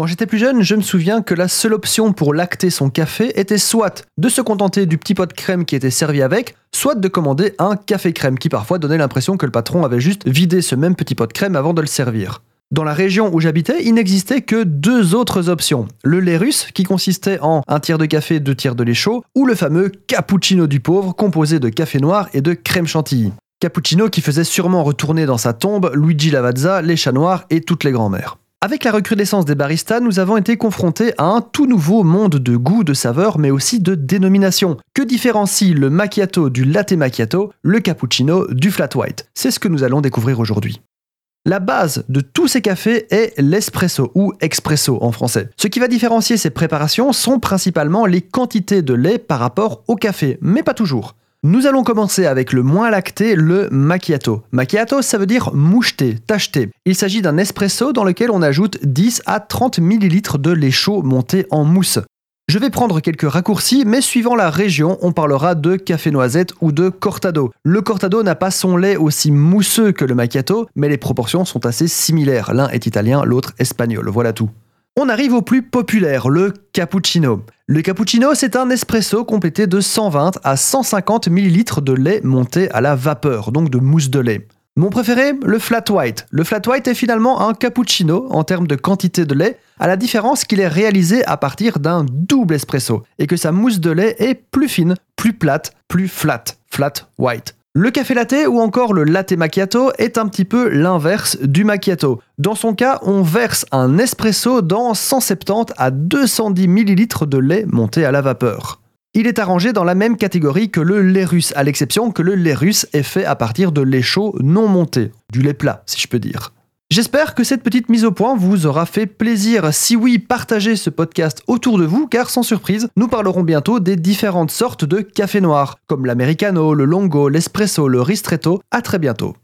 Quand j'étais plus jeune, je me souviens que la seule option pour lacter son café était soit de se contenter du petit pot de crème qui était servi avec, soit de commander un café crème qui parfois donnait l'impression que le patron avait juste vidé ce même petit pot de crème avant de le servir. Dans la région où j'habitais, il n'existait que deux autres options. Le lait russe, qui consistait en un tiers de café, deux tiers de lait chaud, ou le fameux cappuccino du pauvre, composé de café noir et de crème chantilly. Cappuccino qui faisait sûrement retourner dans sa tombe Luigi Lavazza, les chats noirs et toutes les grand-mères. Avec la recrudescence des baristas, nous avons été confrontés à un tout nouveau monde de goût, de saveurs, mais aussi de dénomination. Que différencie le macchiato du latte macchiato, le cappuccino du flat white? C'est ce que nous allons découvrir aujourd'hui. La base de tous ces cafés est l'espresso ou expresso en français. Ce qui va différencier ces préparations sont principalement les quantités de lait par rapport au café, mais pas toujours. Nous allons commencer avec le moins lacté, le macchiato. Macchiato, ça veut dire moucheté, tacheté. Il s'agit d'un espresso dans lequel on ajoute 10 à 30 ml de lait chaud monté en mousse. Je vais prendre quelques raccourcis, mais suivant la région, on parlera de café noisette ou de cortado. Le cortado n'a pas son lait aussi mousseux que le macchiato, mais les proportions sont assez similaires. L'un est italien, l'autre espagnol. Voilà tout. On arrive au plus populaire, le cappuccino. Le cappuccino, c'est un espresso complété de 120 à 150 ml de lait monté à la vapeur, donc de mousse de lait. Mon préféré, le flat white. Le flat white est finalement un cappuccino en termes de quantité de lait, à la différence qu'il est réalisé à partir d'un double espresso et que sa mousse de lait est plus fine, plus plate, plus flat. Flat white. Le café latte ou encore le latte macchiato est un petit peu l'inverse du macchiato. Dans son cas, on verse un espresso dans 170 à 210 ml de lait monté à la vapeur. Il est arrangé dans la même catégorie que le lait russe, à l'exception que le lait russe est fait à partir de lait chaud non monté, du lait plat si je peux dire. J'espère que cette petite mise au point vous aura fait plaisir. Si oui, partagez ce podcast autour de vous car sans surprise, nous parlerons bientôt des différentes sortes de café noir, comme l'americano, le longo, l'espresso, le ristretto. À très bientôt.